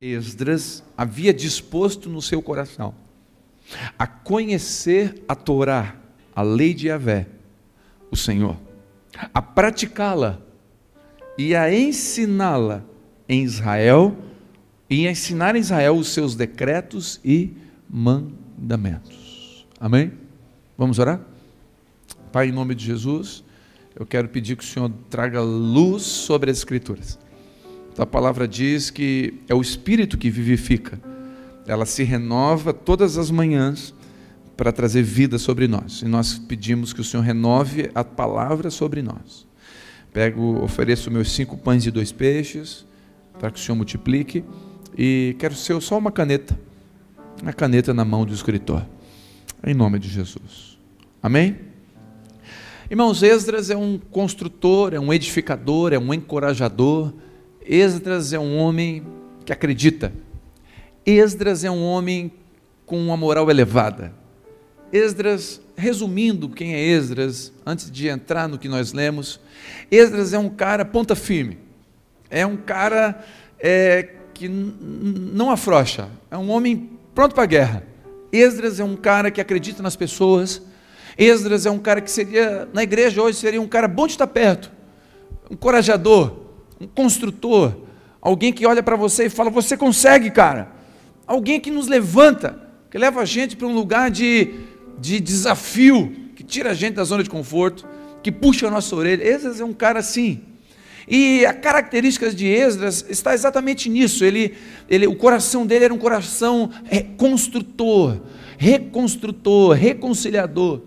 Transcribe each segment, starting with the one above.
Esdras havia disposto no seu coração a conhecer a Torá, a lei de Yahvé, o Senhor, a praticá-la e a ensiná-la em Israel e a ensinar em Israel os seus decretos e mandamentos. Amém? Vamos orar? Pai, em nome de Jesus, eu quero pedir que o Senhor traga luz sobre as Escrituras. A palavra diz que é o Espírito que vivifica, ela se renova todas as manhãs para trazer vida sobre nós. E nós pedimos que o Senhor renove a palavra sobre nós. Pego, ofereço meus cinco pães e dois peixes, para que o Senhor multiplique. E quero ser só uma caneta, uma caneta na mão do escritor. Em nome de Jesus. Amém? Irmãos, Esdras é um construtor, é um edificador, é um encorajador. Esdras é um homem que acredita. Esdras é um homem com uma moral elevada. Esdras, resumindo quem é Esdras, antes de entrar no que nós lemos, Esdras é um cara ponta firme, é um cara é, que não afrouxa, é um homem pronto para a guerra. Esdras é um cara que acredita nas pessoas. Esdras é um cara que seria, na igreja hoje, seria um cara bom de estar perto, um corajador, um construtor, alguém que olha para você e fala: Você consegue, cara. Alguém que nos levanta, que leva a gente para um lugar de de desafio, que tira a gente da zona de conforto, que puxa a nossa orelha. Esdras é um cara assim. E a característica de Esdras está exatamente nisso. Ele, ele, o coração dele era um coração construtor, reconstrutor, reconciliador.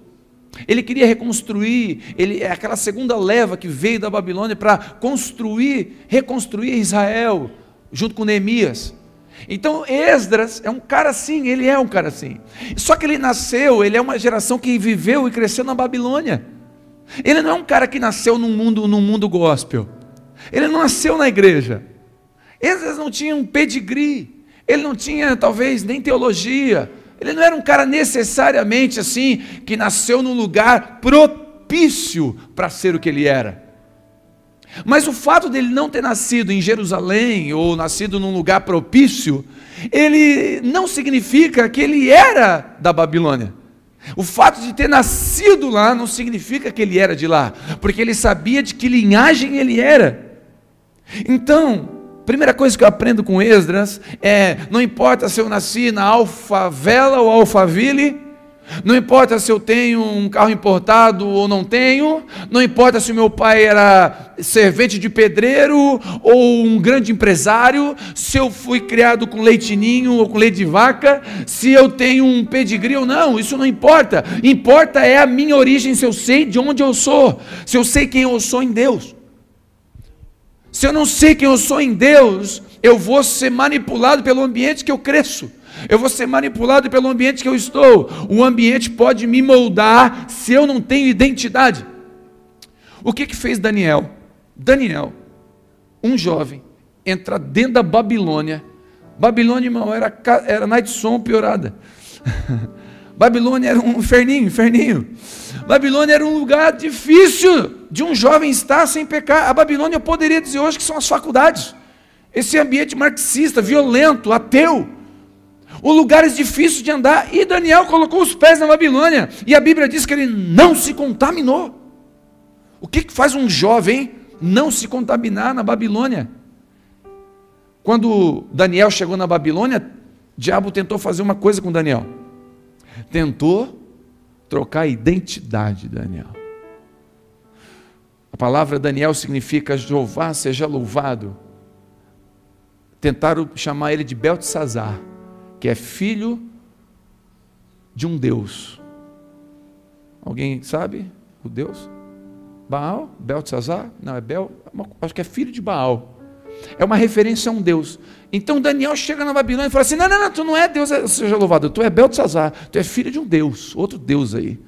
Ele queria reconstruir, ele é aquela segunda leva que veio da Babilônia para construir, reconstruir Israel, junto com Neemias. Então Esdras é um cara assim, ele é um cara assim. Só que ele nasceu, ele é uma geração que viveu e cresceu na Babilônia. Ele não é um cara que nasceu num mundo, num mundo gospel. Ele não nasceu na igreja. Esdras não tinha um pedigree. Ele não tinha talvez nem teologia. Ele não era um cara necessariamente assim que nasceu num lugar propício para ser o que ele era. Mas o fato dele não ter nascido em Jerusalém ou nascido num lugar propício, ele não significa que ele era da Babilônia. O fato de ter nascido lá não significa que ele era de lá, porque ele sabia de que linhagem ele era. Então, primeira coisa que eu aprendo com Esdras é: não importa se eu nasci na Alfavela ou Alfaville, não importa se eu tenho um carro importado ou não tenho, não importa se meu pai era servente de pedreiro ou um grande empresário, se eu fui criado com leitinho ou com leite de vaca, se eu tenho um pedigree ou não, isso não importa. Importa é a minha origem, se eu sei de onde eu sou, se eu sei quem eu sou em Deus. Se eu não sei quem eu sou em Deus, eu vou ser manipulado pelo ambiente que eu cresço. Eu vou ser manipulado pelo ambiente que eu estou. O ambiente pode me moldar se eu não tenho identidade. O que que fez Daniel? Daniel, um jovem, entra dentro da Babilônia. Babilônia, irmão, era, era night som piorada. Babilônia era um inferninho, inferninho. Babilônia era um lugar difícil de um jovem estar sem pecar. A Babilônia eu poderia dizer hoje que são as faculdades. Esse ambiente marxista, violento, ateu o lugares difíceis de andar. E Daniel colocou os pés na Babilônia. E a Bíblia diz que ele não se contaminou. O que, que faz um jovem não se contaminar na Babilônia? Quando Daniel chegou na Babilônia, o diabo tentou fazer uma coisa com Daniel. Tentou trocar a identidade de Daniel. A palavra Daniel significa Jeová seja louvado. Tentaram chamar ele de Beltesazar que é filho de um Deus. Alguém sabe o Deus? Baal? Beltzazar? Não, é Bel, acho que é filho de Baal. É uma referência a um Deus. Então Daniel chega na Babilônia e fala assim: não, não, não, tu não é Deus, seja louvado, tu é Beltzazar, tu é filho de um Deus, outro Deus aí.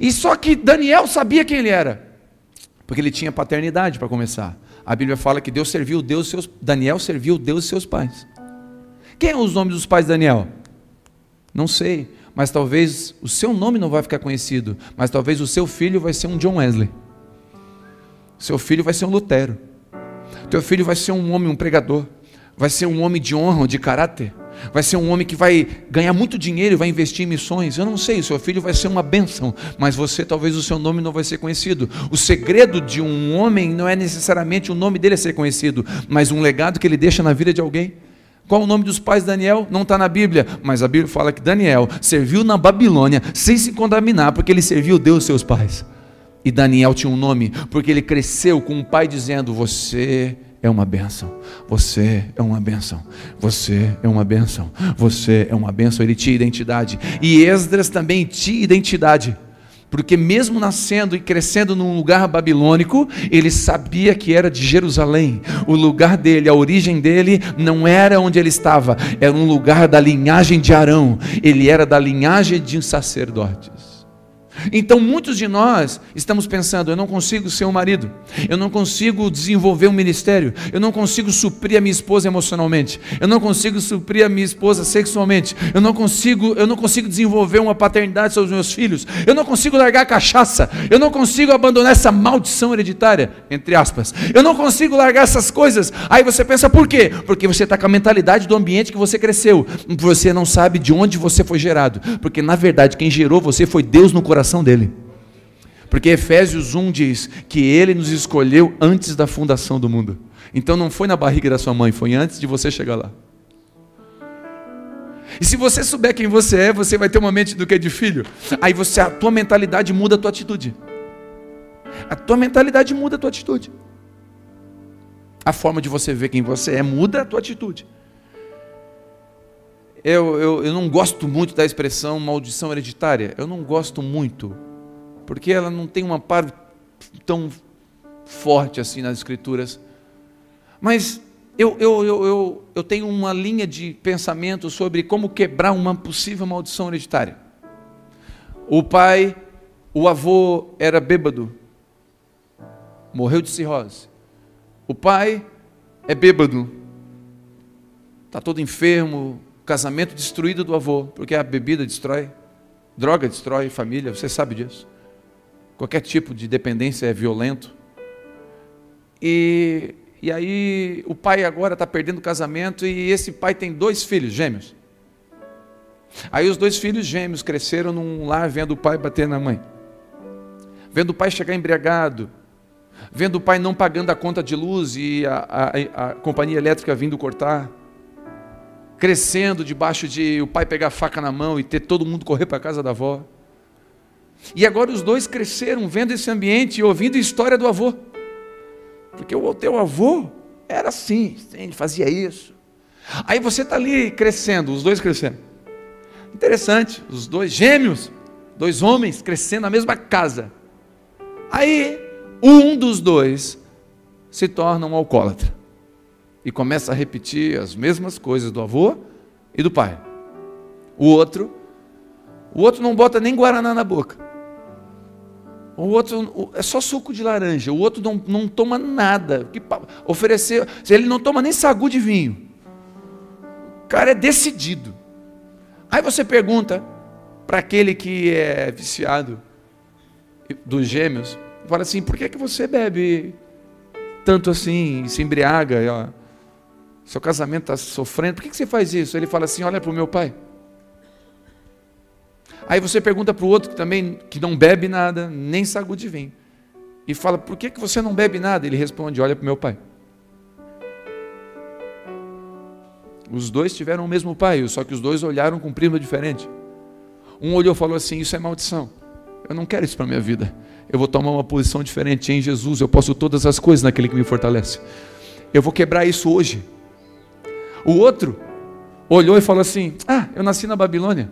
E só que Daniel sabia quem ele era, porque ele tinha paternidade para começar. A Bíblia fala que Deus serviu Deus seus, Daniel serviu Deus e seus pais. Quem são os nomes dos pais de Daniel? Não sei, mas talvez o seu nome não vai ficar conhecido, mas talvez o seu filho vai ser um John Wesley. Seu filho vai ser um Lutero. Teu filho vai ser um homem, um pregador. Vai ser um homem de honra, de caráter, vai ser um homem que vai ganhar muito dinheiro e vai investir em missões. Eu não sei, seu filho vai ser uma bênção, mas você talvez o seu nome não vai ser conhecido. O segredo de um homem não é necessariamente o nome dele ser conhecido, mas um legado que ele deixa na vida de alguém. Qual o nome dos pais de Daniel? Não está na Bíblia, mas a Bíblia fala que Daniel serviu na Babilônia sem se contaminar, porque ele serviu Deus seus pais. E Daniel tinha um nome, porque ele cresceu com um pai dizendo: Você é uma bênção. Você é uma bênção. Você é uma bênção. Você é uma bênção. Ele tinha identidade. E Esdras também tinha identidade. Porque mesmo nascendo e crescendo num lugar babilônico, ele sabia que era de Jerusalém. O lugar dele, a origem dele, não era onde ele estava, era um lugar da linhagem de Arão. Ele era da linhagem de sacerdotes. Então muitos de nós estamos pensando: eu não consigo ser um marido, eu não consigo desenvolver um ministério, eu não consigo suprir a minha esposa emocionalmente, eu não consigo suprir a minha esposa sexualmente, eu não consigo, eu não consigo desenvolver uma paternidade sobre os meus filhos, eu não consigo largar a cachaça, eu não consigo abandonar essa maldição hereditária, entre aspas, eu não consigo largar essas coisas. Aí você pensa por quê? Porque você está com a mentalidade do ambiente que você cresceu, você não sabe de onde você foi gerado, porque na verdade quem gerou você foi Deus no coração coração dele. Porque Efésios 1 diz que ele nos escolheu antes da fundação do mundo. Então não foi na barriga da sua mãe, foi antes de você chegar lá. E se você souber quem você é, você vai ter uma mente do que de filho. Aí você, a tua mentalidade muda a tua atitude. A tua mentalidade muda a tua atitude. A forma de você ver quem você é muda a tua atitude. Eu, eu, eu não gosto muito da expressão maldição hereditária. Eu não gosto muito, porque ela não tem uma parte tão forte assim nas Escrituras. Mas eu, eu, eu, eu, eu tenho uma linha de pensamento sobre como quebrar uma possível maldição hereditária. O pai, o avô era bêbado, morreu de cirrose. O pai é bêbado, está todo enfermo, casamento destruído do avô, porque a bebida destrói, droga destrói família, você sabe disso. Qualquer tipo de dependência é violento. E, e aí o pai agora está perdendo o casamento e esse pai tem dois filhos gêmeos. Aí os dois filhos gêmeos cresceram num lar vendo o pai bater na mãe, vendo o pai chegar embriagado, vendo o pai não pagando a conta de luz e a, a, a companhia elétrica vindo cortar crescendo debaixo de o pai pegar a faca na mão e ter todo mundo correr para a casa da avó. E agora os dois cresceram vendo esse ambiente e ouvindo a história do avô. Porque o teu avô era assim, ele fazia isso. Aí você está ali crescendo, os dois crescendo. Interessante, os dois gêmeos, dois homens crescendo na mesma casa. Aí um dos dois se torna um alcoólatra e começa a repetir as mesmas coisas do avô e do pai. O outro, o outro não bota nem guaraná na boca. O outro é só suco de laranja. O outro não, não toma nada. Que oferecer, ele não toma nem sagu de vinho. O cara é decidido. Aí você pergunta para aquele que é viciado dos gêmeos, fala assim: por que, que você bebe tanto assim, se embriaga? Seu casamento está sofrendo, por que você faz isso? Ele fala assim: olha para o meu pai. Aí você pergunta para o outro que também que não bebe nada, nem sagu de vinho. E fala, por que, que você não bebe nada? Ele responde, olha para o meu pai. Os dois tiveram o mesmo pai, só que os dois olharam com prisma diferente. Um olhou e falou assim: Isso é maldição. Eu não quero isso para a minha vida. Eu vou tomar uma posição diferente em Jesus. Eu posso todas as coisas naquele que me fortalece. Eu vou quebrar isso hoje. O outro olhou e falou assim: Ah, eu nasci na Babilônia.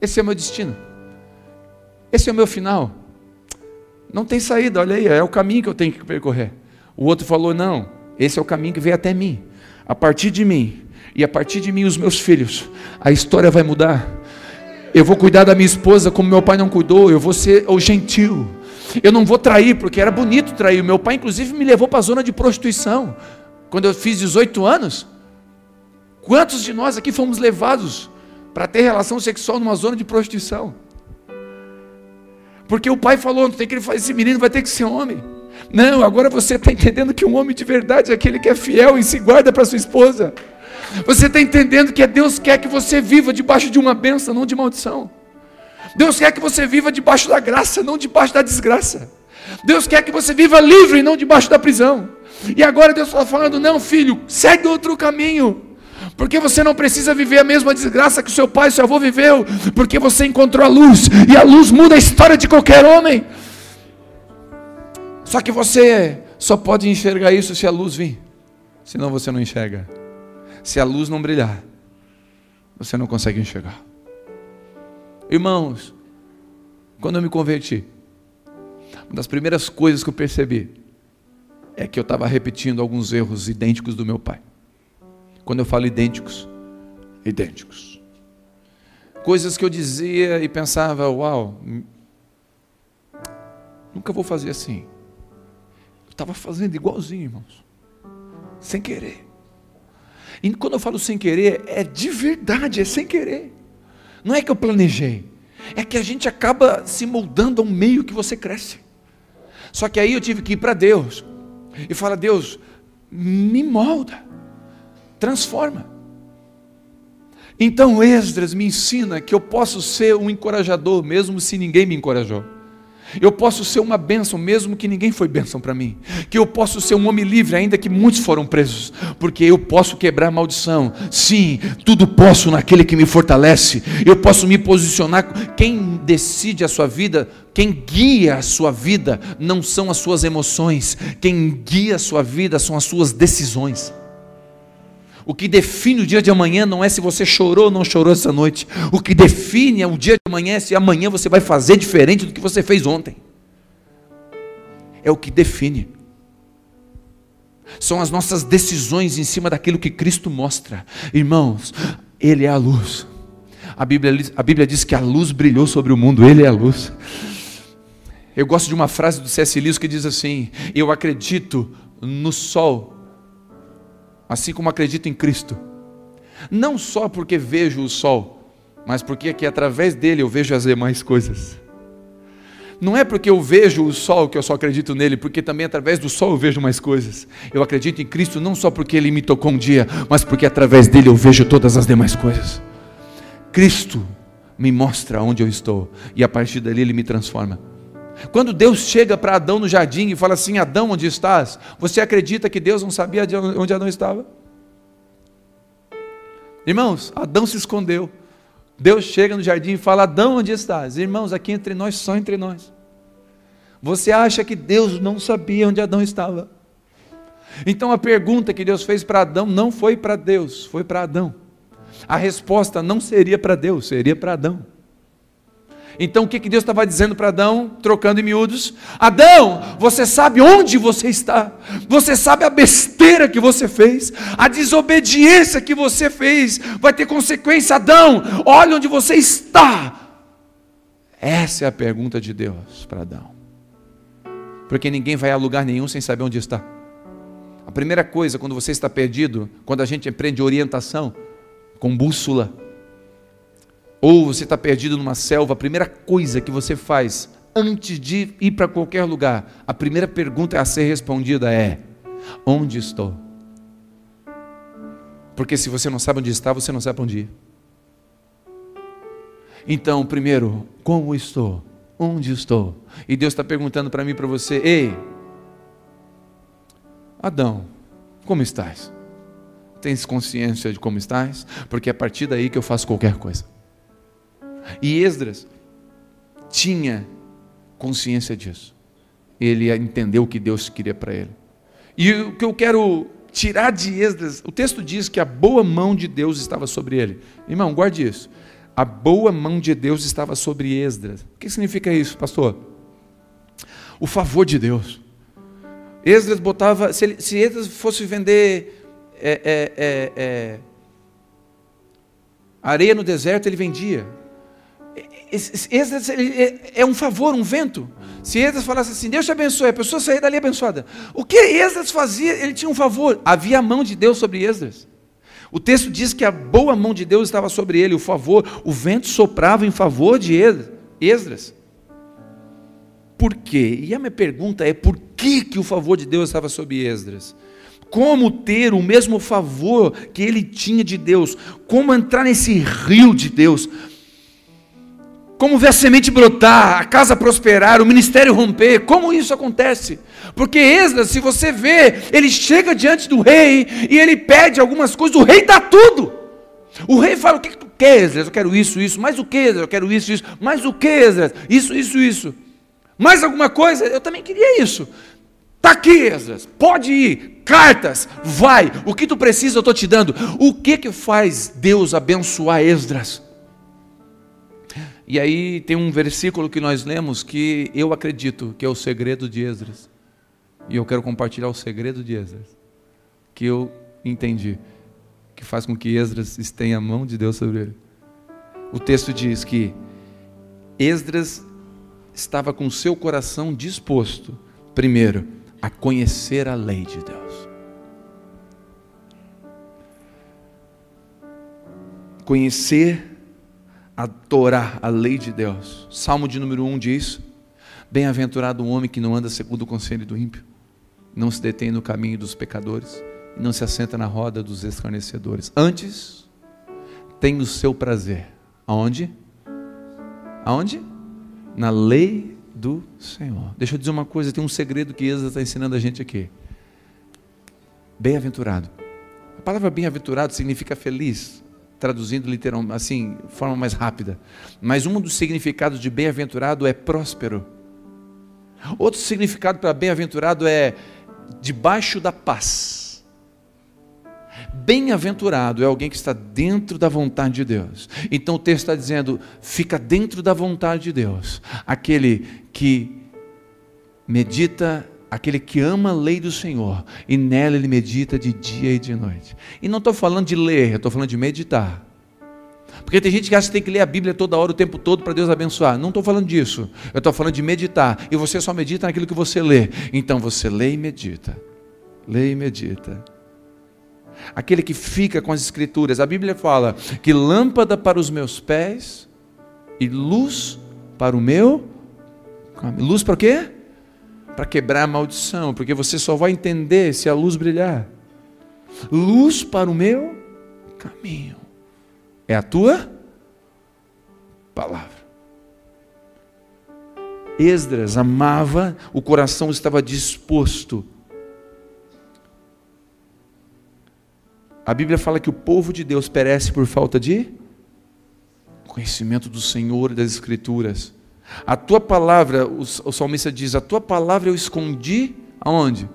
Esse é o meu destino. Esse é o meu final. Não tem saída, olha aí, é o caminho que eu tenho que percorrer. O outro falou: Não, esse é o caminho que veio até mim. A partir de mim, e a partir de mim, os meus filhos, a história vai mudar. Eu vou cuidar da minha esposa como meu pai não cuidou, eu vou ser o gentil. Eu não vou trair, porque era bonito trair. Meu pai, inclusive, me levou para a zona de prostituição. Quando eu fiz 18 anos, Quantos de nós aqui fomos levados para ter relação sexual numa zona de prostituição? Porque o pai falou, tem que esse menino vai ter que ser homem. Não, agora você está entendendo que um homem de verdade é aquele que é fiel e se guarda para sua esposa. Você está entendendo que Deus quer que você viva debaixo de uma bênção, não de maldição. Deus quer que você viva debaixo da graça, não debaixo da desgraça. Deus quer que você viva livre não debaixo da prisão. E agora Deus está falando: não, filho, segue outro caminho. Porque você não precisa viver a mesma desgraça que seu pai e seu avô viveu, porque você encontrou a luz, e a luz muda a história de qualquer homem. Só que você só pode enxergar isso se a luz vir, senão você não enxerga. Se a luz não brilhar, você não consegue enxergar. Irmãos, quando eu me converti, uma das primeiras coisas que eu percebi é que eu estava repetindo alguns erros idênticos do meu pai. Quando eu falo idênticos, idênticos. Coisas que eu dizia e pensava, uau, nunca vou fazer assim. Eu estava fazendo igualzinho, irmãos. Sem querer. E quando eu falo sem querer, é de verdade, é sem querer. Não é que eu planejei. É que a gente acaba se moldando ao meio que você cresce. Só que aí eu tive que ir para Deus e falar: Deus, me molda transforma. Então Esdras me ensina que eu posso ser um encorajador, mesmo se ninguém me encorajou. Eu posso ser uma bênção, mesmo que ninguém foi bênção para mim. Que eu posso ser um homem livre, ainda que muitos foram presos. Porque eu posso quebrar maldição. Sim, tudo posso naquele que me fortalece. Eu posso me posicionar. Quem decide a sua vida, quem guia a sua vida, não são as suas emoções. Quem guia a sua vida são as suas decisões. O que define o dia de amanhã não é se você chorou ou não chorou essa noite. O que define o dia de amanhã é se amanhã você vai fazer diferente do que você fez ontem. É o que define. São as nossas decisões em cima daquilo que Cristo mostra. Irmãos, Ele é a luz. A Bíblia, a Bíblia diz que a luz brilhou sobre o mundo, Ele é a luz. Eu gosto de uma frase do C.S. Lewis que diz assim: Eu acredito no sol assim como acredito em Cristo. Não só porque vejo o sol, mas porque é que através dele eu vejo as demais coisas. Não é porque eu vejo o sol que eu só acredito nele, porque também através do sol eu vejo mais coisas. Eu acredito em Cristo não só porque ele me tocou um dia, mas porque através dele eu vejo todas as demais coisas. Cristo me mostra onde eu estou e a partir dali ele me transforma. Quando Deus chega para Adão no jardim e fala assim: Adão, onde estás? Você acredita que Deus não sabia onde Adão estava? Irmãos, Adão se escondeu. Deus chega no jardim e fala: Adão, onde estás? Irmãos, aqui entre nós, só entre nós. Você acha que Deus não sabia onde Adão estava? Então a pergunta que Deus fez para Adão não foi para Deus, foi para Adão. A resposta não seria para Deus, seria para Adão. Então o que, que Deus estava dizendo para Adão, trocando em miúdos? Adão, você sabe onde você está, você sabe a besteira que você fez, a desobediência que você fez, vai ter consequência. Adão, olha onde você está. Essa é a pergunta de Deus para Adão, porque ninguém vai a lugar nenhum sem saber onde está. A primeira coisa, quando você está perdido, quando a gente aprende orientação, com bússola, ou você está perdido numa selva, a primeira coisa que você faz antes de ir para qualquer lugar, a primeira pergunta a ser respondida é: onde estou? Porque se você não sabe onde está, você não sabe onde ir. Então, primeiro, como estou? Onde estou? E Deus está perguntando para mim e para você: Ei, Adão, como estás? Tens consciência de como estás? Porque é a partir daí que eu faço qualquer coisa. E Esdras tinha consciência disso. Ele entendeu o que Deus queria para ele. E o que eu quero tirar de Esdras, o texto diz que a boa mão de Deus estava sobre ele. Irmão, guarde isso. A boa mão de Deus estava sobre Esdras. O que significa isso, pastor? O favor de Deus. Esdras botava, se, ele, se Esdras fosse vender é, é, é, é areia no deserto, ele vendia. Esdras é, é um favor, um vento. Se Esdras falasse assim, Deus te abençoe, a pessoa sair dali abençoada. O que Esdras fazia? Ele tinha um favor. Havia a mão de Deus sobre Esdras. O texto diz que a boa mão de Deus estava sobre ele, o favor, o vento soprava em favor de Esdras. Por quê? E a minha pergunta é: por que, que o favor de Deus estava sobre Esdras? Como ter o mesmo favor que ele tinha de Deus? Como entrar nesse rio de Deus? Como ver a semente brotar, a casa prosperar, o ministério romper? Como isso acontece? Porque Esdras, se você vê, ele chega diante do rei e ele pede algumas coisas, o rei dá tudo. O rei fala: O que, que tu quer, Esdras? Eu quero isso, isso. Mais o que, Esdras? Eu quero isso, isso. Mais o que, Esdras? Isso, isso, isso. Mais alguma coisa? Eu também queria isso. Está aqui, Esdras. Pode ir. Cartas. Vai. O que tu precisa eu estou te dando. O que que faz Deus abençoar Esdras? E aí tem um versículo que nós lemos que eu acredito que é o segredo de Esdras. E eu quero compartilhar o segredo de Esdras. Que eu entendi. Que faz com que Esdras tenha a mão de Deus sobre ele. O texto diz que Esdras estava com seu coração disposto, primeiro, a conhecer a lei de Deus. Conhecer a Torá, a lei de Deus. Salmo de número 1 diz: Bem-aventurado o homem que não anda segundo o conselho do ímpio, não se detém no caminho dos pecadores, e não se assenta na roda dos escarnecedores. Antes, tem o seu prazer. Aonde? Aonde? Na lei do Senhor. Deixa eu dizer uma coisa, tem um segredo que Êxodo está ensinando a gente aqui. Bem-aventurado. A palavra bem-aventurado significa feliz, traduzindo literalmente, assim, de forma mais rápida. Mas um dos significados de bem-aventurado é próspero. Outro significado para bem-aventurado é debaixo da paz. Bem-aventurado é alguém que está dentro da vontade de Deus. Então o texto está dizendo: fica dentro da vontade de Deus. Aquele que medita, aquele que ama a lei do Senhor, e nela ele medita de dia e de noite. E não estou falando de ler, estou falando de meditar. Porque tem gente que acha que tem que ler a Bíblia toda hora, o tempo todo, para Deus abençoar. Não estou falando disso. Eu estou falando de meditar. E você só medita naquilo que você lê. Então você lê e medita. Lê e medita. Aquele que fica com as Escrituras. A Bíblia fala que lâmpada para os meus pés e luz para o meu. Luz para quê? Para quebrar a maldição. Porque você só vai entender se a luz brilhar. Luz para o meu caminho. É a tua palavra. Esdras amava, o coração estava disposto. A Bíblia fala que o povo de Deus perece por falta de conhecimento do Senhor e das Escrituras. A tua palavra, o salmista diz: A tua palavra eu escondi aonde?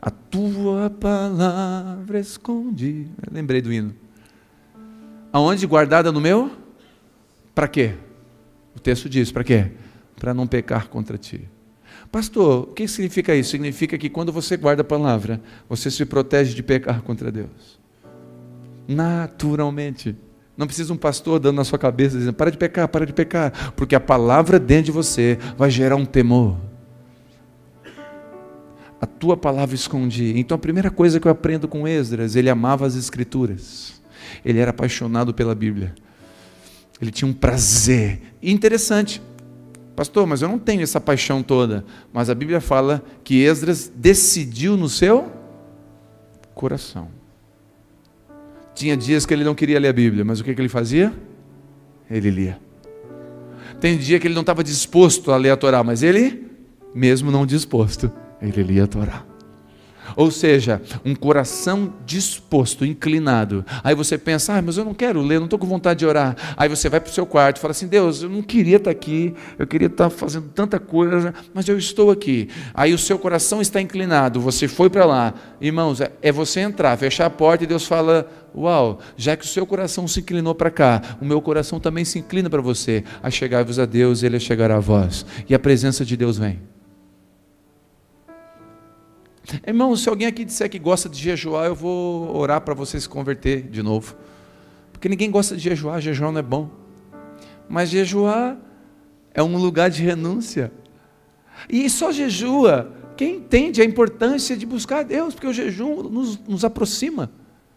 A tua palavra escondi. Eu lembrei do hino. Aonde guardada no meu? Para quê? O texto diz: para quê? Para não pecar contra ti. Pastor, o que significa isso? Significa que quando você guarda a palavra, você se protege de pecar contra Deus. Naturalmente. Não precisa um pastor dando na sua cabeça dizendo: para de pecar, para de pecar, porque a palavra dentro de você vai gerar um temor. A tua palavra escondi. Então a primeira coisa que eu aprendo com Esdras, ele amava as escrituras. Ele era apaixonado pela Bíblia. Ele tinha um prazer. E interessante, pastor, mas eu não tenho essa paixão toda. Mas a Bíblia fala que Esdras decidiu no seu coração. Tinha dias que ele não queria ler a Bíblia, mas o que, que ele fazia? Ele lia. Tem dia que ele não estava disposto a ler a Torá, mas ele, mesmo não disposto, ele lia a Torá. Ou seja, um coração disposto, inclinado. Aí você pensa, ah, mas eu não quero ler, não estou com vontade de orar. Aí você vai para o seu quarto e fala assim: Deus, eu não queria estar aqui, eu queria estar fazendo tanta coisa, mas eu estou aqui. Aí o seu coração está inclinado, você foi para lá. Irmãos, é, é você entrar, fechar a porta e Deus fala: Uau, já que o seu coração se inclinou para cá, o meu coração também se inclina para você. A chegar-vos a Deus, Ele chegará a vós. E a presença de Deus vem. Irmão, se alguém aqui disser que gosta de jejuar, eu vou orar para você se converter de novo. Porque ninguém gosta de jejuar, jejuar não é bom. Mas jejuar é um lugar de renúncia. E só jejua quem entende a importância de buscar Deus, porque o jejum nos, nos aproxima,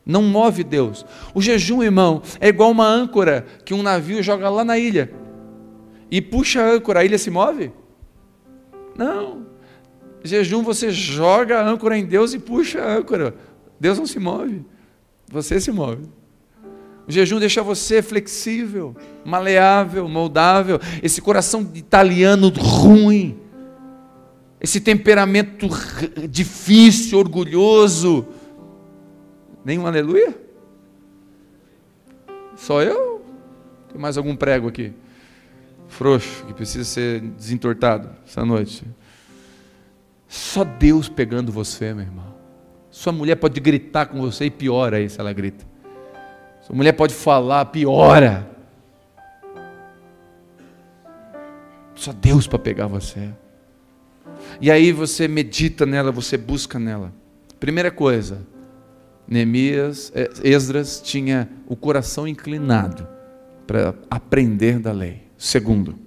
não move Deus. O jejum, irmão, é igual uma âncora que um navio joga lá na ilha e puxa a âncora, a ilha se move? Não Jejum você joga a âncora em Deus e puxa a âncora. Deus não se move, você se move. O jejum deixa você flexível, maleável, moldável. Esse coração italiano ruim, esse temperamento difícil, orgulhoso. Nenhum aleluia? Só eu? Tem mais algum prego aqui? Frouxo, que precisa ser desentortado essa noite. Só Deus pegando você, meu irmão. Sua mulher pode gritar com você e piora aí se ela grita. Sua mulher pode falar, piora. Só Deus para pegar você. E aí você medita nela, você busca nela. Primeira coisa, Neemias, eh, Esdras tinha o coração inclinado para aprender da lei. Segundo,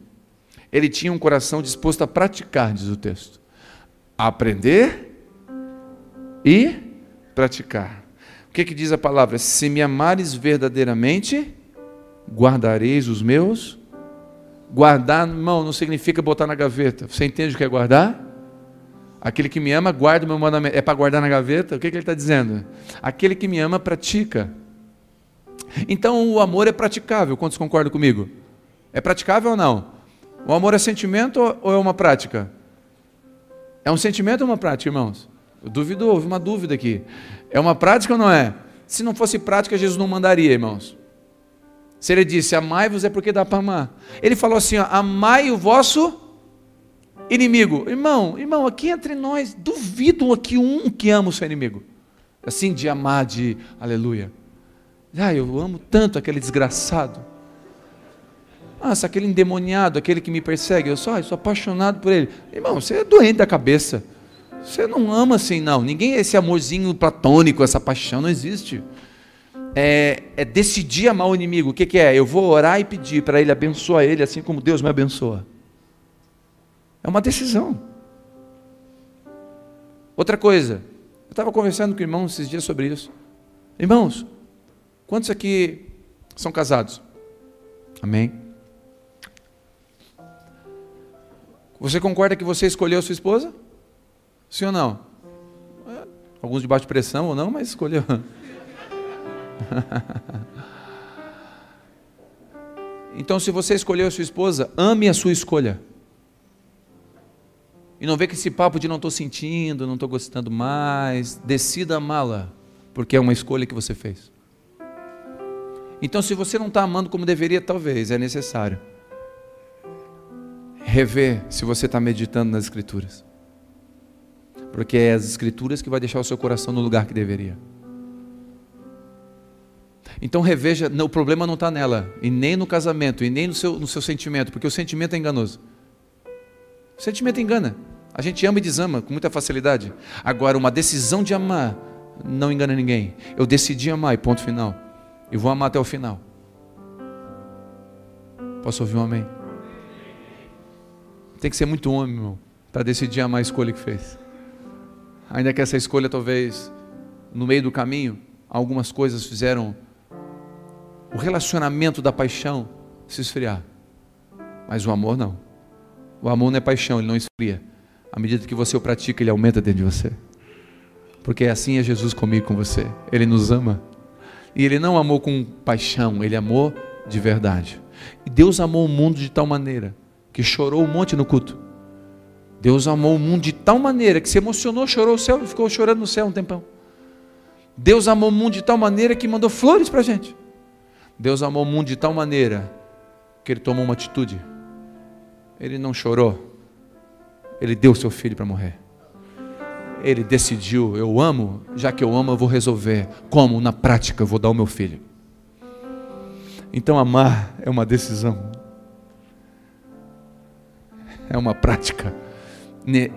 ele tinha um coração disposto a praticar, diz o texto. Aprender e praticar que, que diz a palavra? Se me amares verdadeiramente, guardareis os meus. Guardar, irmão, não significa botar na gaveta. Você entende o que é guardar? Aquele que me ama, guarda o meu mandamento. É para guardar na gaveta? O que, que ele está dizendo? Aquele que me ama, pratica. Então o amor é praticável. Quantos concordam comigo? É praticável ou não? O amor é sentimento ou é uma prática? É um sentimento ou uma prática, irmãos? Eu duvido, houve uma dúvida aqui. É uma prática ou não é? Se não fosse prática, Jesus não mandaria, irmãos. Se ele disse, amai-vos é porque dá para amar. Ele falou assim, ó, amai o vosso inimigo. Irmão, irmão, aqui entre nós, duvido aqui um que ama o seu inimigo. Assim, de amar, de aleluia. Ah, eu amo tanto aquele desgraçado. Ah, se aquele endemoniado, aquele que me persegue, eu sou, eu sou apaixonado por ele. Irmão, você é doente da cabeça. Você não ama assim, não. Ninguém é esse amorzinho platônico, essa paixão, não existe. É, é decidir amar o inimigo. O que, que é? Eu vou orar e pedir para ele abençoar ele, assim como Deus me abençoa. É uma decisão. Outra coisa, eu estava conversando com irmãos esses dias sobre isso. Irmãos, quantos aqui são casados? Amém? Você concorda que você escolheu a sua esposa? Sim ou não? É, alguns de baixo pressão ou não, mas escolheu. então, se você escolheu a sua esposa, ame a sua escolha. E não vê que esse papo de não estou sentindo, não estou gostando mais. Decida amá-la, porque é uma escolha que você fez. Então, se você não está amando como deveria, talvez é necessário rever se você está meditando nas Escrituras porque é as escrituras que vai deixar o seu coração no lugar que deveria. Então reveja, o problema não está nela, e nem no casamento, e nem no seu, no seu sentimento, porque o sentimento é enganoso. O sentimento engana. A gente ama e desama com muita facilidade. Agora, uma decisão de amar não engana ninguém. Eu decidi amar e ponto final. E vou amar até o final. Posso ouvir um amém? Tem que ser muito homem, irmão, para decidir a escolha que fez. Ainda que essa escolha talvez no meio do caminho, algumas coisas fizeram o relacionamento da paixão se esfriar. Mas o amor não. O amor não é paixão, ele não esfria. À medida que você o pratica, ele aumenta dentro de você. Porque assim é Jesus comigo, com você. Ele nos ama. E ele não amou com paixão, ele amou de verdade. E Deus amou o mundo de tal maneira que chorou um monte no culto. Deus amou o mundo de tal maneira que se emocionou, chorou o céu e ficou chorando no céu um tempão. Deus amou o mundo de tal maneira que mandou flores para a gente. Deus amou o mundo de tal maneira que ele tomou uma atitude. Ele não chorou. Ele deu seu filho para morrer. Ele decidiu, eu amo, já que eu amo, eu vou resolver. Como? Na prática, eu vou dar o meu filho. Então amar é uma decisão. É uma prática.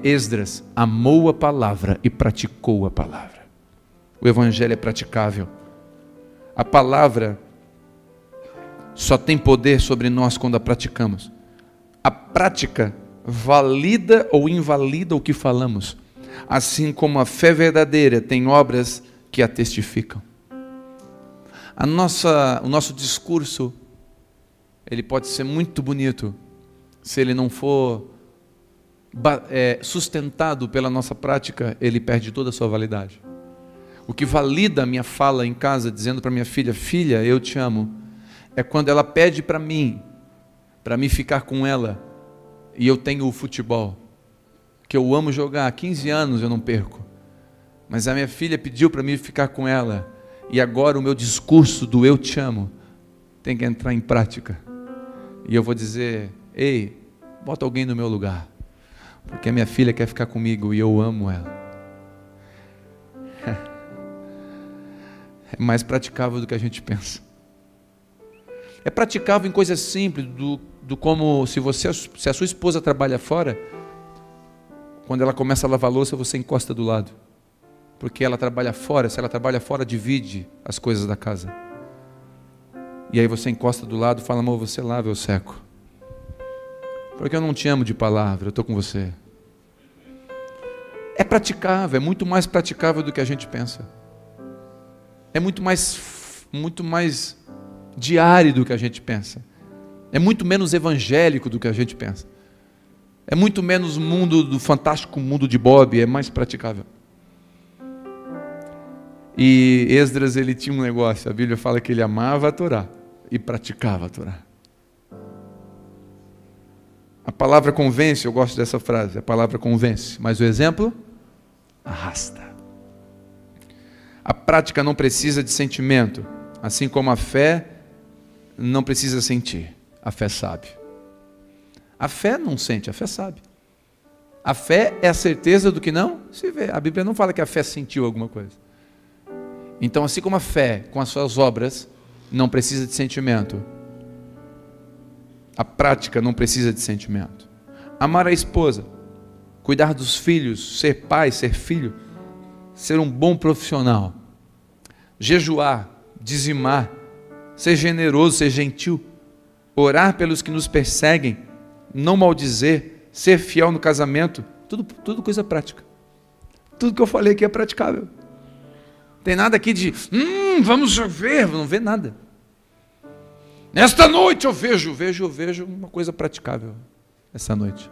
Esdras amou a palavra e praticou a palavra. O evangelho é praticável. A palavra só tem poder sobre nós quando a praticamos. A prática valida ou invalida o que falamos, assim como a fé verdadeira tem obras que a testificam. A nossa, o nosso discurso ele pode ser muito bonito se ele não for é, sustentado pela nossa prática, ele perde toda a sua validade. O que valida a minha fala em casa, dizendo para minha filha: Filha, eu te amo, é quando ela pede para mim, para me ficar com ela, e eu tenho o futebol, que eu amo jogar, há 15 anos eu não perco. Mas a minha filha pediu para mim ficar com ela, e agora o meu discurso do eu te amo tem que entrar em prática. E eu vou dizer: Ei, bota alguém no meu lugar, porque a minha filha quer ficar comigo e eu amo ela. É mais praticável do que a gente pensa. É praticável em coisas simples, do, do como se você se a sua esposa trabalha fora, quando ela começa a lavar louça, você encosta do lado porque ela trabalha fora. Se ela trabalha fora, divide as coisas da casa. E aí você encosta do lado fala: amor, você lava, eu seco. Porque eu não te amo de palavra, eu estou com você. É praticável, é muito mais praticável do que a gente pensa. É muito mais, muito mais diário do que a gente pensa. É muito menos evangélico do que a gente pensa. É muito menos mundo do fantástico mundo de Bob, é mais praticável. E Esdras ele tinha um negócio, a Bíblia fala que ele amava a Torá e praticava a Torá. A palavra convence, eu gosto dessa frase, a palavra convence, mas o exemplo arrasta. A prática não precisa de sentimento, assim como a fé não precisa sentir, a fé sabe. A fé não sente, a fé sabe. A fé é a certeza do que não se vê. A Bíblia não fala que a fé sentiu alguma coisa. Então, assim como a fé com as suas obras não precisa de sentimento, a prática não precisa de sentimento. Amar a esposa, cuidar dos filhos, ser pai, ser filho, ser um bom profissional, jejuar, dizimar, ser generoso, ser gentil, orar pelos que nos perseguem, não maldizer, ser fiel no casamento, tudo, tudo coisa prática. Tudo que eu falei aqui é praticável. Tem nada aqui de, hum, vamos ver, não vê nada. Nesta noite eu vejo, vejo, vejo uma coisa praticável essa noite.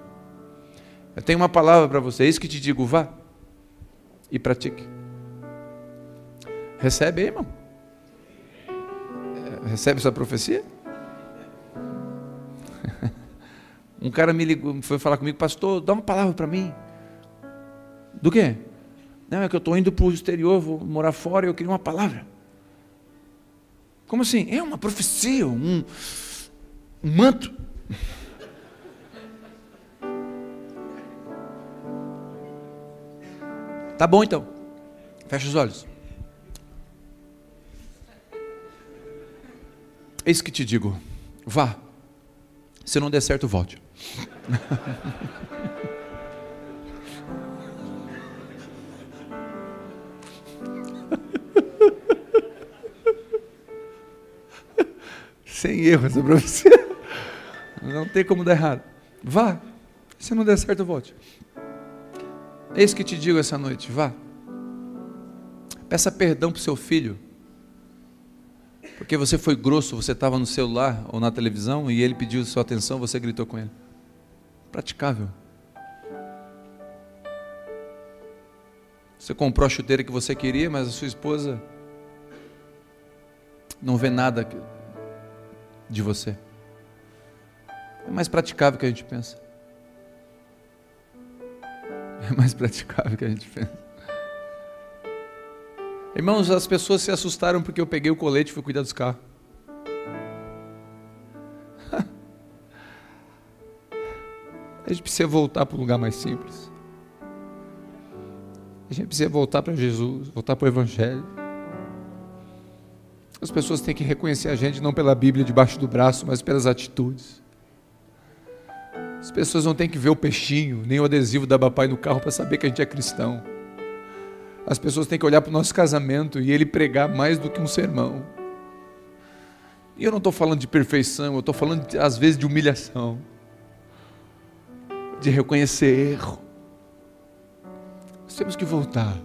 Eu tenho uma palavra para você, é isso que te digo, vá e pratique. Recebe aí, irmão. É, recebe essa profecia? Um cara me ligou, foi falar comigo, pastor, dá uma palavra para mim. Do quê? Não, é que eu estou indo para o exterior, vou morar fora e eu queria uma palavra. Como assim? É uma profecia, um, um manto. Tá bom então. Fecha os olhos. Eis que te digo: vá. Se não der certo, volte. sem erro essa profecia. Não tem como dar errado. Vá. Se não der certo, volte. Eis que te digo essa noite, vá. Peça perdão para o seu filho. Porque você foi grosso, você estava no celular ou na televisão e ele pediu sua atenção, você gritou com ele. Praticável. Você comprou a chuteira que você queria, mas a sua esposa não vê nada de você. É mais praticável que a gente pensa. É mais praticável que a gente pensa. Irmãos, as pessoas se assustaram porque eu peguei o colete e fui cuidar dos carros. A gente precisa voltar para um lugar mais simples. A gente precisa voltar para Jesus, voltar para o Evangelho. As pessoas têm que reconhecer a gente não pela Bíblia debaixo do braço, mas pelas atitudes. As pessoas não têm que ver o peixinho, nem o adesivo da papai no carro para saber que a gente é cristão. As pessoas têm que olhar para o nosso casamento e ele pregar mais do que um sermão. E eu não estou falando de perfeição, eu estou falando às vezes de humilhação, de reconhecer erro. Nós temos que voltar.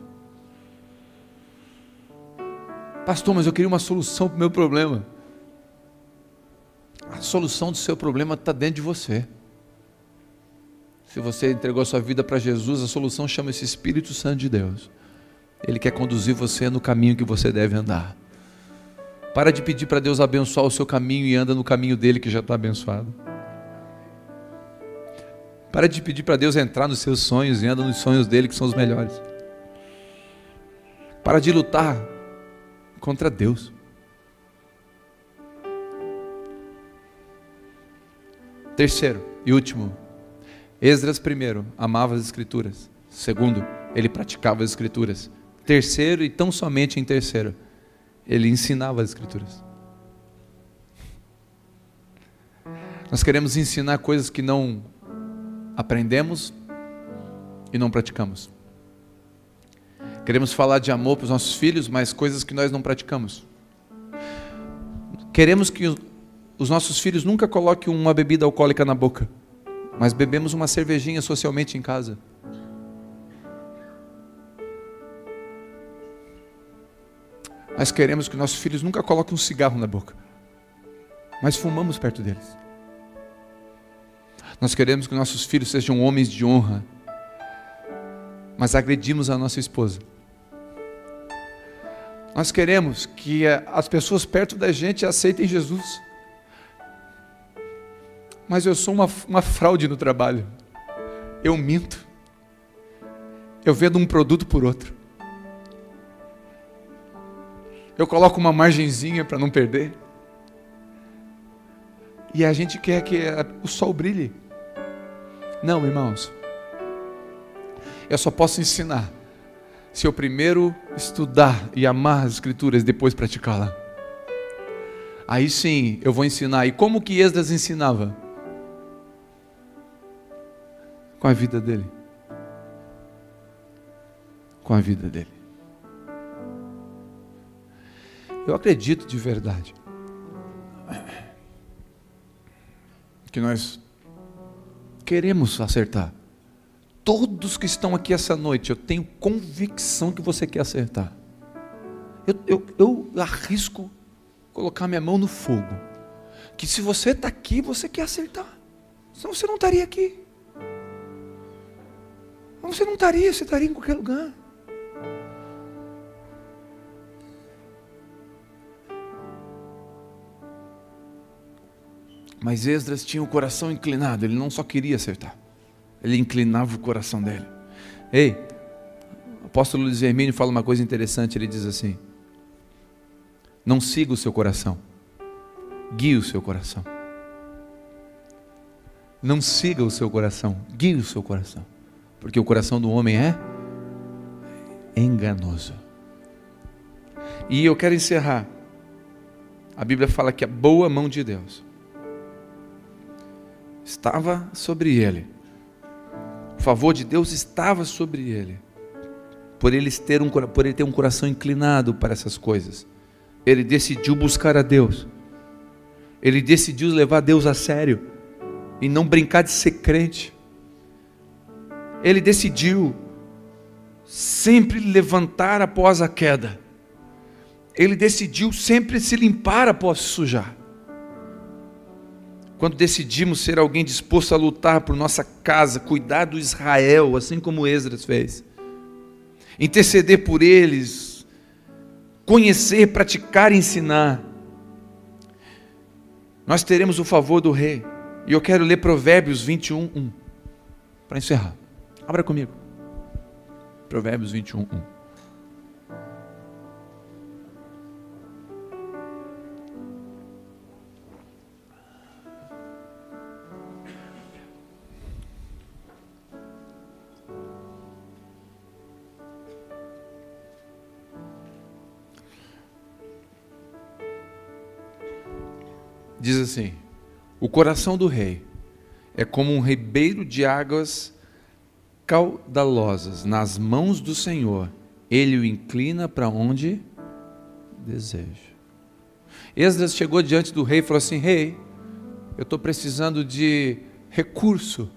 Pastor, mas eu queria uma solução para o meu problema. A solução do seu problema está dentro de você. Se você entregou sua vida para Jesus, a solução chama esse Espírito Santo de Deus. Ele quer conduzir você no caminho que você deve andar. Para de pedir para Deus abençoar o seu caminho e anda no caminho dele que já está abençoado. Para de pedir para Deus entrar nos seus sonhos e anda nos sonhos dele que são os melhores. Para de lutar contra Deus. Terceiro e último, Esdras, primeiro, amava as Escrituras. Segundo, ele praticava as Escrituras. Terceiro, e tão somente em terceiro, ele ensinava as Escrituras. Nós queremos ensinar coisas que não aprendemos e não praticamos. Queremos falar de amor para os nossos filhos, mas coisas que nós não praticamos. Queremos que os nossos filhos nunca coloquem uma bebida alcoólica na boca mas bebemos uma cervejinha socialmente em casa. Nós queremos que nossos filhos nunca coloquem um cigarro na boca, mas fumamos perto deles. Nós queremos que nossos filhos sejam homens de honra, mas agredimos a nossa esposa. Nós queremos que as pessoas perto da gente aceitem Jesus mas eu sou uma, uma fraude no trabalho. Eu minto. Eu vendo um produto por outro. Eu coloco uma margenzinha para não perder. E a gente quer que o sol brilhe. Não, irmãos. Eu só posso ensinar se eu primeiro estudar e amar as escrituras, depois praticá-la. Aí sim, eu vou ensinar. E como que Esdras ensinava? com a vida dele. Com a vida dele. Eu acredito de verdade que nós queremos acertar. Todos que estão aqui essa noite, eu tenho convicção que você quer acertar. Eu, eu, eu arrisco colocar minha mão no fogo. Que se você está aqui, você quer acertar. Senão você não estaria aqui. Mas você não estaria, você estaria em qualquer lugar. Mas Esdras tinha o coração inclinado, ele não só queria acertar, ele inclinava o coração dele. Ei, o apóstolo Luiz Hermínio fala uma coisa interessante, ele diz assim: Não siga o seu coração, guie o seu coração. Não siga o seu coração, guie o seu coração. Porque o coração do homem é enganoso. E eu quero encerrar. A Bíblia fala que a boa mão de Deus estava sobre ele. O favor de Deus estava sobre ele. Por ele ter um, por ele ter um coração inclinado para essas coisas. Ele decidiu buscar a Deus. Ele decidiu levar Deus a sério e não brincar de ser crente ele decidiu sempre levantar após a queda. Ele decidiu sempre se limpar após sujar. Quando decidimos ser alguém disposto a lutar por nossa casa, cuidar do Israel, assim como Esdras fez, interceder por eles, conhecer, praticar ensinar, nós teremos o favor do rei. E eu quero ler Provérbios 21, 1, para encerrar. Abra comigo. Provérbios 21, 1. Assim: O coração do rei é como um ribeiro de águas caudalosas nas mãos do Senhor, ele o inclina para onde deseja. Esdras chegou diante do rei e falou assim: Rei, eu estou precisando de recurso.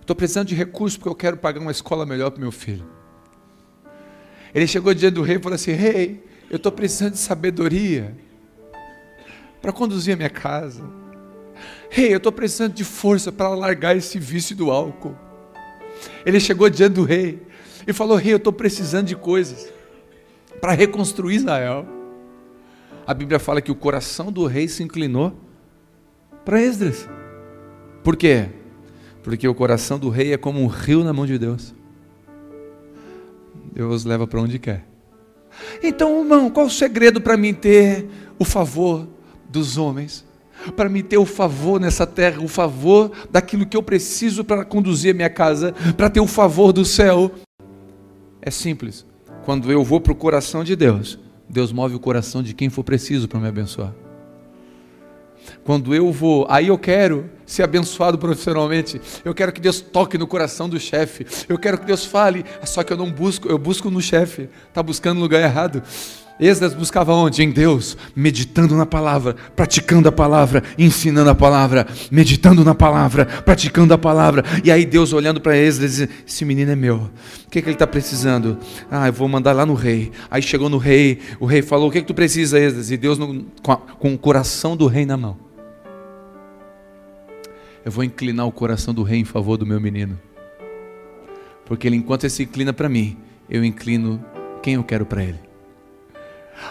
Estou precisando de recurso porque eu quero pagar uma escola melhor para meu filho. Ele chegou diante do rei e falou assim: Rei, eu estou precisando de sabedoria para conduzir a minha casa. Rei, hey, eu estou precisando de força para largar esse vício do álcool. Ele chegou diante do rei e falou: Rei, hey, eu estou precisando de coisas para reconstruir Israel. A Bíblia fala que o coração do rei se inclinou para Esdras. Por quê? Porque o coração do rei é como um rio na mão de Deus. Deus leva para onde quer. Então, irmão, qual o segredo para mim ter o favor dos homens? Para mim ter o favor nessa terra, o favor daquilo que eu preciso para conduzir minha casa, para ter o favor do céu? É simples. Quando eu vou para o coração de Deus, Deus move o coração de quem for preciso para me abençoar. Quando eu vou, aí eu quero ser abençoado profissionalmente. Eu quero que Deus toque no coração do chefe. Eu quero que Deus fale, só que eu não busco, eu busco no chefe. Está buscando no lugar errado. Esdras buscava onde? Em Deus, meditando na palavra, praticando a palavra, ensinando a palavra, meditando na palavra, praticando a palavra. E aí Deus olhando para Esdras disse: Esse menino é meu. O que, é que ele está precisando? Ah, eu vou mandar lá no rei. Aí chegou no rei, o rei falou: O que, é que tu precisa, Esdras? E Deus com, a, com o coração do rei na mão. Eu vou inclinar o coração do rei em favor do meu menino. Porque ele, enquanto ele se inclina para mim, eu inclino quem eu quero para ele.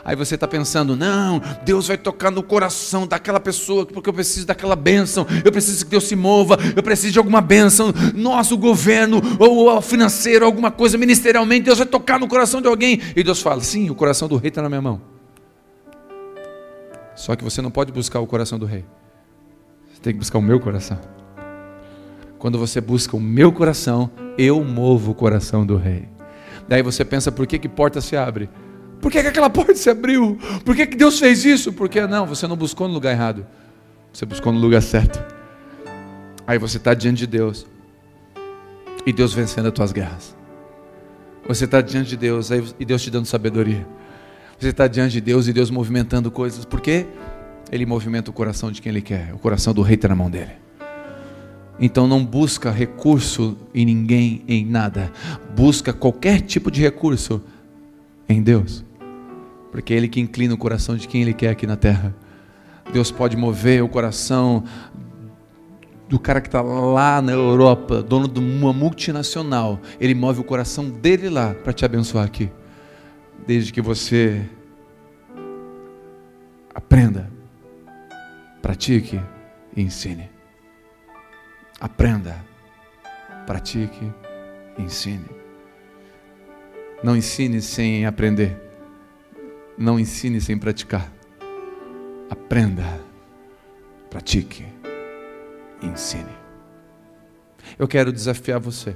Aí você está pensando, não, Deus vai tocar no coração daquela pessoa, porque eu preciso daquela bênção, eu preciso que Deus se mova, eu preciso de alguma bênção, nosso governo, ou financeiro, alguma coisa, ministerialmente, Deus vai tocar no coração de alguém. E Deus fala, sim, o coração do rei está na minha mão. Só que você não pode buscar o coração do rei, você tem que buscar o meu coração. Quando você busca o meu coração, eu movo o coração do rei. Daí você pensa, por que, que porta se abre? Por que, que aquela porta se abriu? Por que, que Deus fez isso? Porque não, você não buscou no lugar errado. Você buscou no lugar certo. Aí você está diante de Deus. E Deus vencendo as tuas guerras. Você está diante de Deus aí, e Deus te dando sabedoria. Você está diante de Deus e Deus movimentando coisas. Por quê? Ele movimenta o coração de quem Ele quer. O coração do rei está na mão dele. Então não busca recurso em ninguém, em nada. Busca qualquer tipo de recurso em Deus porque é Ele que inclina o coração de quem Ele quer aqui na terra. Deus pode mover o coração do cara que está lá na Europa, dono de uma multinacional. Ele move o coração dele lá para te abençoar aqui. Desde que você aprenda, pratique e ensine. Aprenda, pratique e ensine. Não ensine sem aprender. Não ensine sem praticar. Aprenda, pratique, ensine. Eu quero desafiar você.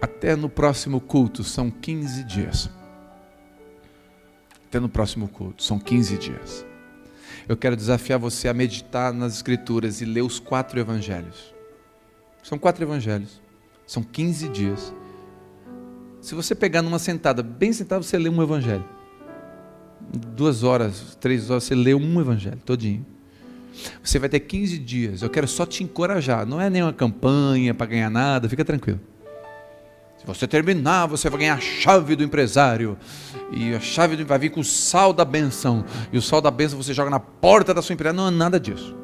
Até no próximo culto, são 15 dias. Até no próximo culto, são 15 dias. Eu quero desafiar você a meditar nas Escrituras e ler os quatro evangelhos. São quatro evangelhos. São 15 dias. Se você pegar numa sentada, bem sentado, você lê um evangelho. Duas horas, três horas, você lê um evangelho todinho. Você vai ter 15 dias. Eu quero só te encorajar. Não é nenhuma campanha para ganhar nada, fica tranquilo. Se você terminar, você vai ganhar a chave do empresário. E a chave vai vir com o sal da benção. E o sal da benção você joga na porta da sua empresa. Não é nada disso.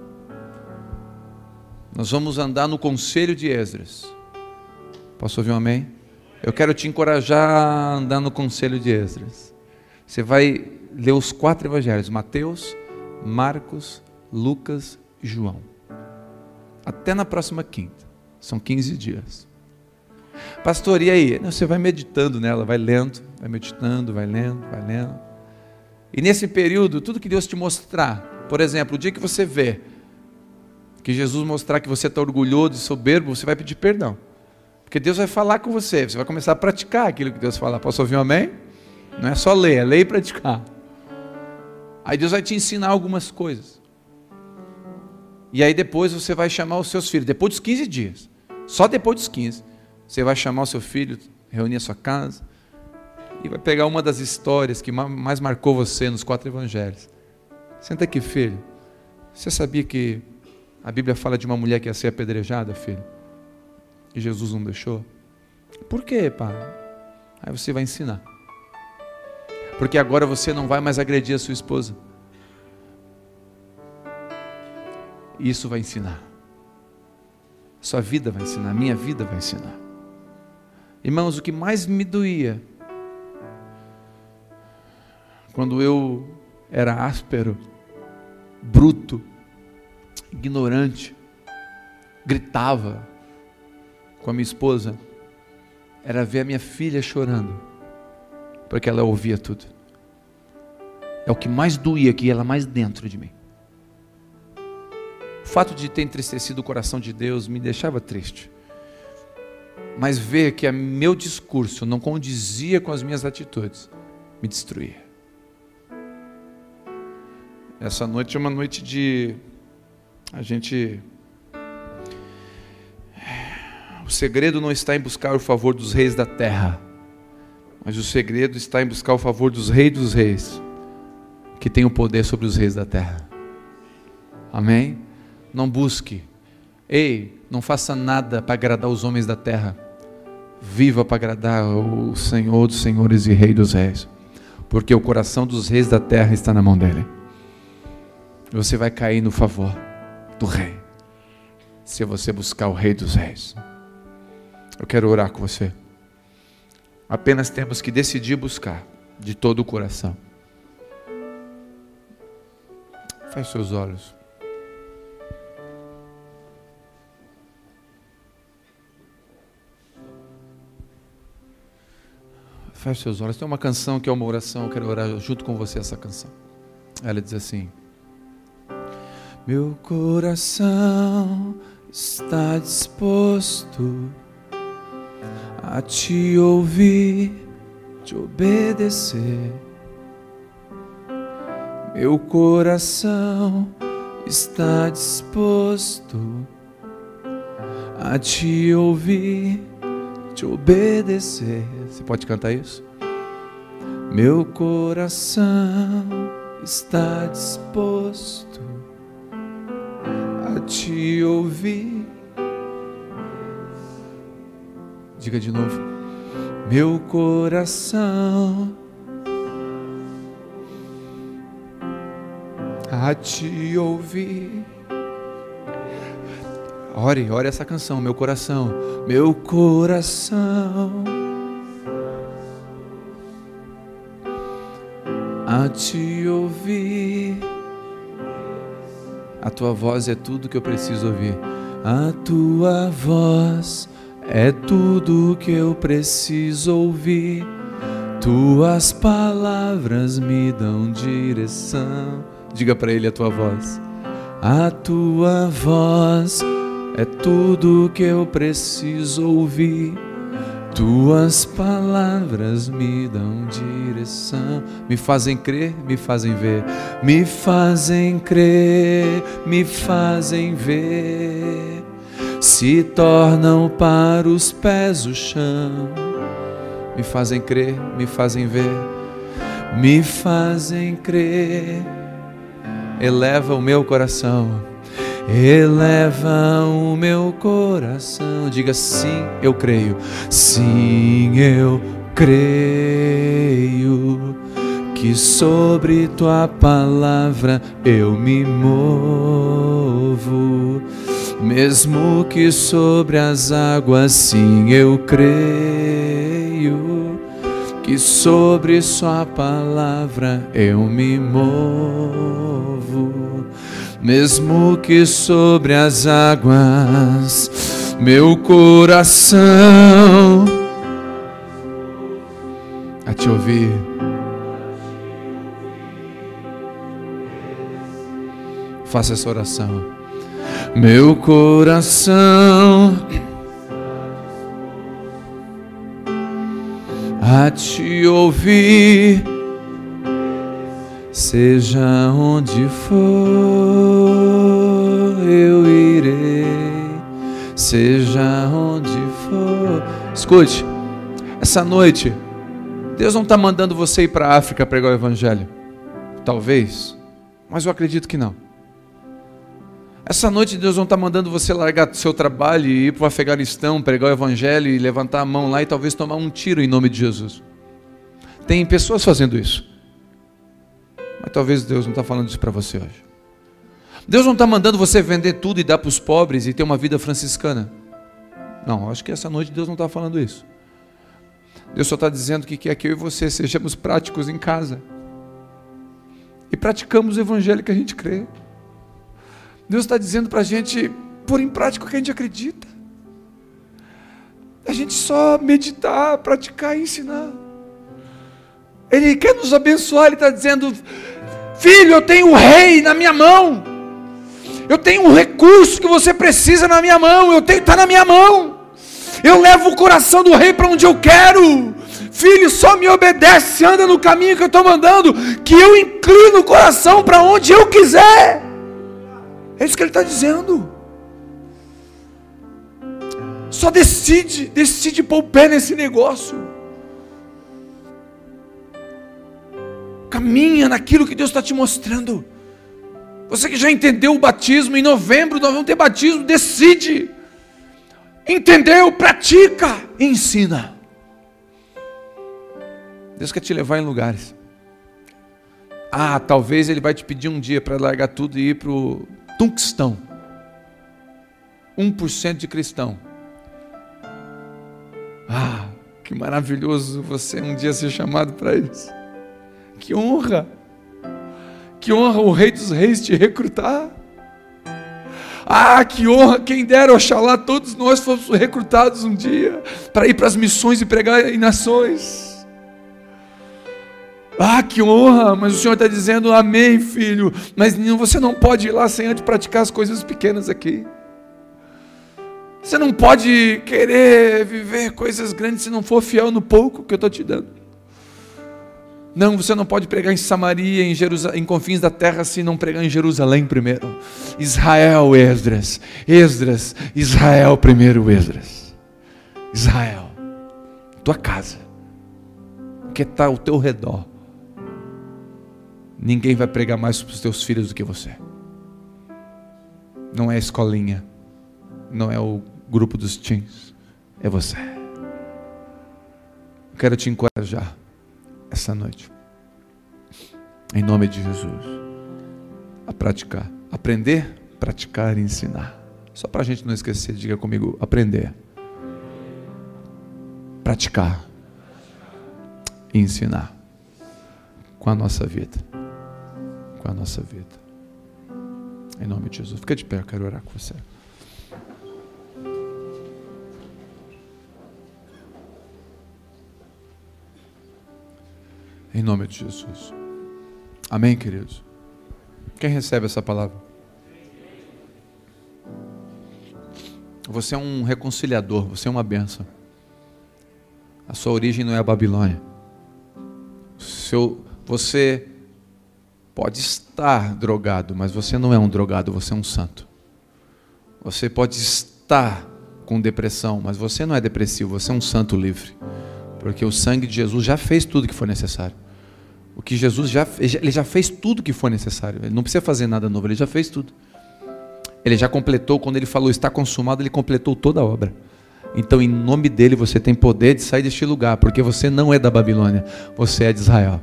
Nós vamos andar no conselho de Esdras. Posso ouvir um amém? Eu quero te encorajar a andar no conselho de Esdras. Você vai ler os quatro evangelhos: Mateus, Marcos, Lucas e João. Até na próxima quinta. São 15 dias. Pastor, e aí? Você vai meditando nela, vai lendo, vai meditando, vai lendo, vai lendo. E nesse período, tudo que Deus te mostrar, por exemplo, o dia que você vê que Jesus mostrar que você está orgulhoso e soberbo, você vai pedir perdão. Porque Deus vai falar com você, você vai começar a praticar aquilo que Deus fala. Posso ouvir um amém? Não é só ler, é ler e praticar. Aí Deus vai te ensinar algumas coisas. E aí depois você vai chamar os seus filhos, depois dos 15 dias. Só depois dos 15. Você vai chamar o seu filho, reunir a sua casa e vai pegar uma das histórias que mais marcou você nos quatro evangelhos. Senta aqui, filho. Você sabia que a Bíblia fala de uma mulher que ia ser apedrejada, filho? E Jesus não deixou? Por quê, pai? Aí você vai ensinar. Porque agora você não vai mais agredir a sua esposa. Isso vai ensinar. Sua vida vai ensinar, minha vida vai ensinar. Irmãos, o que mais me doía quando eu era áspero, bruto, ignorante, gritava com a minha esposa, era ver a minha filha chorando, porque ela ouvia tudo. É o que mais doía aqui, ela mais dentro de mim. O fato de ter entristecido o coração de Deus me deixava triste. Mas ver que meu discurso não condizia com as minhas atitudes me destruía. Essa noite é uma noite de a gente o segredo não está em buscar o favor dos reis da terra, mas o segredo está em buscar o favor dos reis dos reis, que tem o poder sobre os reis da terra. Amém? Não busque. Ei, não faça nada para agradar os homens da terra. Viva para agradar o Senhor dos senhores e Rei dos reis. Porque o coração dos reis da terra está na mão dele. Você vai cair no favor do rei. Se você buscar o Rei dos Reis. Eu quero orar com você. Apenas temos que decidir buscar de todo o coração. Feche seus olhos. Feche seus olhos. Tem uma canção que é uma oração, eu quero orar junto com você essa canção. Ela diz assim: Meu coração está disposto a te ouvir, te obedecer. Meu coração está disposto a te ouvir, te obedecer. Você pode cantar isso? Meu coração está disposto a te ouvir Diga de novo. Meu coração a te ouvir. Ore, ore essa canção, meu coração, meu coração a te ouvir. A tua voz é tudo que eu preciso ouvir. A tua voz é tudo que eu preciso ouvir. Tuas palavras me dão direção. Diga para ele a tua voz. A tua voz é tudo que eu preciso ouvir. Tuas palavras me dão direção, me fazem crer, me fazem ver, me fazem crer, me fazem ver se tornam para os pés o chão. Me fazem crer, me fazem ver, me fazem crer. Eleva o meu coração, eleva o meu coração. Diga sim, eu creio, sim, eu creio que sobre tua palavra eu me movo mesmo que sobre as águas, sim, eu creio que sobre Sua palavra eu me movo. Mesmo que sobre as águas, meu coração a te ouvir. Faça essa oração meu coração a te ouvir, seja onde for, eu irei, seja onde for. Escute, essa noite, Deus não está mandando você ir para a África pregar o Evangelho. Talvez, mas eu acredito que não. Essa noite Deus não está mandando você largar seu trabalho e ir para o Afeganistão, pregar o Evangelho e levantar a mão lá e talvez tomar um tiro em nome de Jesus. Tem pessoas fazendo isso. Mas talvez Deus não está falando isso para você hoje. Deus não está mandando você vender tudo e dar para os pobres e ter uma vida franciscana. Não, acho que essa noite Deus não está falando isso. Deus só está dizendo que quer que eu e você sejamos práticos em casa. E praticamos o evangelho que a gente crê. Deus está dizendo para a gente pôr em prática o que a gente acredita. A gente só meditar, praticar e ensinar. Ele quer nos abençoar, Ele está dizendo: Filho, eu tenho o rei na minha mão. Eu tenho um recurso que você precisa na minha mão. Eu tenho, está na minha mão. Eu levo o coração do rei para onde eu quero. Filho, só me obedece, anda no caminho que eu estou mandando, que eu inclino o coração para onde eu quiser. É isso que ele está dizendo. Só decide, decide pôr o pé nesse negócio. Caminha naquilo que Deus está te mostrando. Você que já entendeu o batismo, em novembro nós vamos ter batismo, decide. Entendeu? Pratica e ensina. Deus quer te levar em lugares. Ah, talvez Ele vai te pedir um dia para largar tudo e ir para o Tunquistão. 1% de cristão. Ah, que maravilhoso você um dia ser chamado para isso. Que honra! Que honra o Rei dos Reis te recrutar. Ah, que honra, quem dera, oxalá, todos nós fomos recrutados um dia para ir para as missões e pregar em nações. Ah, que honra, mas o Senhor está dizendo amém, filho. Mas você não pode ir lá sem antes praticar as coisas pequenas aqui. Você não pode querer viver coisas grandes se não for fiel no pouco que eu estou te dando. Não, você não pode pregar em Samaria, em, em confins da terra, se não pregar em Jerusalém primeiro. Israel, Esdras. Esdras, Israel primeiro, Esdras. Israel, tua casa, que está ao teu redor. Ninguém vai pregar mais para os teus filhos do que você. Não é a escolinha, não é o grupo dos teens, é você. Eu quero te encorajar essa noite. Em nome de Jesus. A praticar. Aprender, praticar e ensinar. Só para a gente não esquecer, diga comigo: aprender, praticar e ensinar. Com a nossa vida. Com a nossa vida. Em nome de Jesus. Fica de pé, eu quero orar com você. Em nome de Jesus. Amém, queridos? Quem recebe essa palavra? Você é um reconciliador, você é uma benção. A sua origem não é a Babilônia. Seu, você pode estar drogado, mas você não é um drogado, você é um santo. Você pode estar com depressão, mas você não é depressivo, você é um santo livre. Porque o sangue de Jesus já fez tudo que foi necessário. O que Jesus já ele já fez tudo que foi necessário. Ele não precisa fazer nada novo, ele já fez tudo. Ele já completou, quando ele falou está consumado, ele completou toda a obra. Então, em nome dele, você tem poder de sair deste lugar, porque você não é da Babilônia, você é de Israel.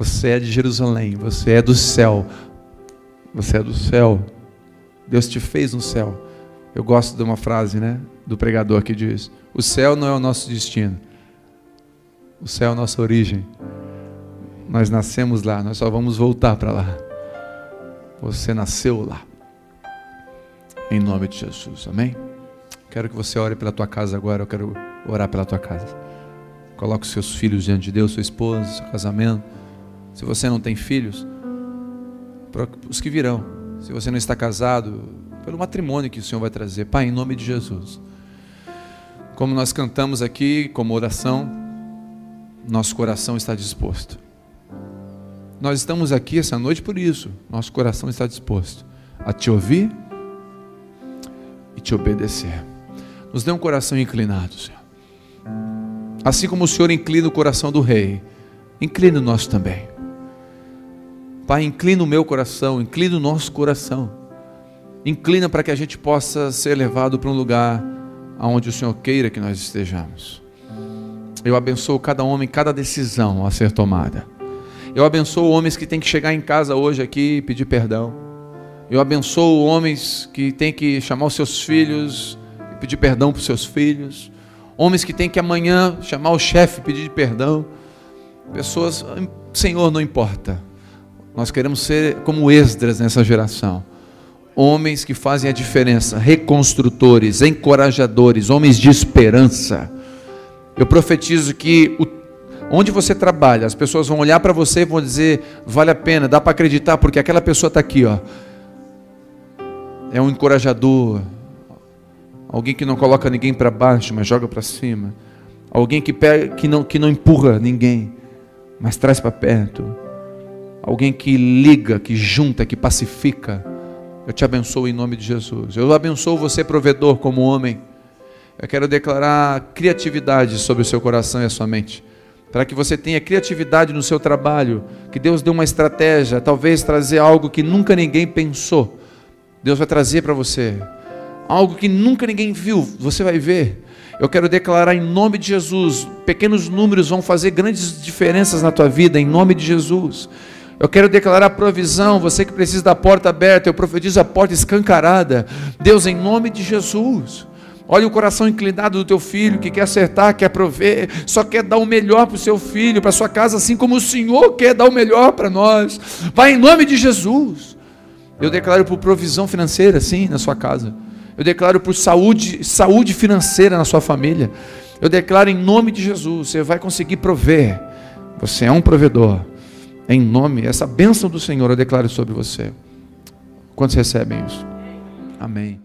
Você é de Jerusalém, você é do céu. Você é do céu. Deus te fez no céu. Eu gosto de uma frase, né, do pregador que diz: "O céu não é o nosso destino. O céu é a nossa origem. Nós nascemos lá, nós só vamos voltar para lá. Você nasceu lá. Em nome de Jesus, amém? Quero que você ore pela tua casa agora, eu quero orar pela tua casa. Coloque os seus filhos diante de Deus, sua esposa, seu casamento. Se você não tem filhos, para os que virão. Se você não está casado, pelo matrimônio que o Senhor vai trazer. Pai, em nome de Jesus. Como nós cantamos aqui, como oração, nosso coração está disposto. Nós estamos aqui essa noite por isso. Nosso coração está disposto a te ouvir e te obedecer. Nos dê um coração inclinado, Senhor. Assim como o Senhor inclina o coração do rei, inclina o nosso também. Pai, inclina o meu coração, inclina o nosso coração. Inclina para que a gente possa ser levado para um lugar aonde o Senhor queira que nós estejamos. Eu abençoo cada homem, cada decisão a ser tomada. Eu abençoo homens que têm que chegar em casa hoje aqui e pedir perdão. Eu abençoo homens que têm que chamar os seus filhos e pedir perdão para os seus filhos. Homens que têm que amanhã chamar o chefe e pedir perdão. Pessoas, Senhor, não importa. Nós queremos ser como Esdras nessa geração. Homens que fazem a diferença, reconstrutores, encorajadores, homens de esperança. Eu profetizo que o Onde você trabalha, as pessoas vão olhar para você e vão dizer: vale a pena, dá para acreditar, porque aquela pessoa está aqui, ó. É um encorajador, alguém que não coloca ninguém para baixo, mas joga para cima, alguém que, pega, que, não, que não empurra ninguém, mas traz para perto, alguém que liga, que junta, que pacifica. Eu te abençoo em nome de Jesus. Eu abençoo você, provedor, como homem. Eu quero declarar criatividade sobre o seu coração e a sua mente para que você tenha criatividade no seu trabalho, que Deus dê uma estratégia, talvez trazer algo que nunca ninguém pensou. Deus vai trazer para você algo que nunca ninguém viu, você vai ver. Eu quero declarar em nome de Jesus, pequenos números vão fazer grandes diferenças na tua vida, em nome de Jesus. Eu quero declarar provisão, você que precisa da porta aberta, eu profetizo a porta escancarada. Deus, em nome de Jesus. Olha o coração inclinado do teu filho que quer acertar, quer prover, só quer dar o melhor para o seu filho, para sua casa, assim como o Senhor quer dar o melhor para nós. Vai em nome de Jesus. Eu declaro por provisão financeira, sim, na sua casa. Eu declaro por saúde, saúde financeira na sua família. Eu declaro em nome de Jesus, você vai conseguir prover. Você é um provedor. Em nome, essa bênção do Senhor eu declaro sobre você. Quantos recebem isso? Amém.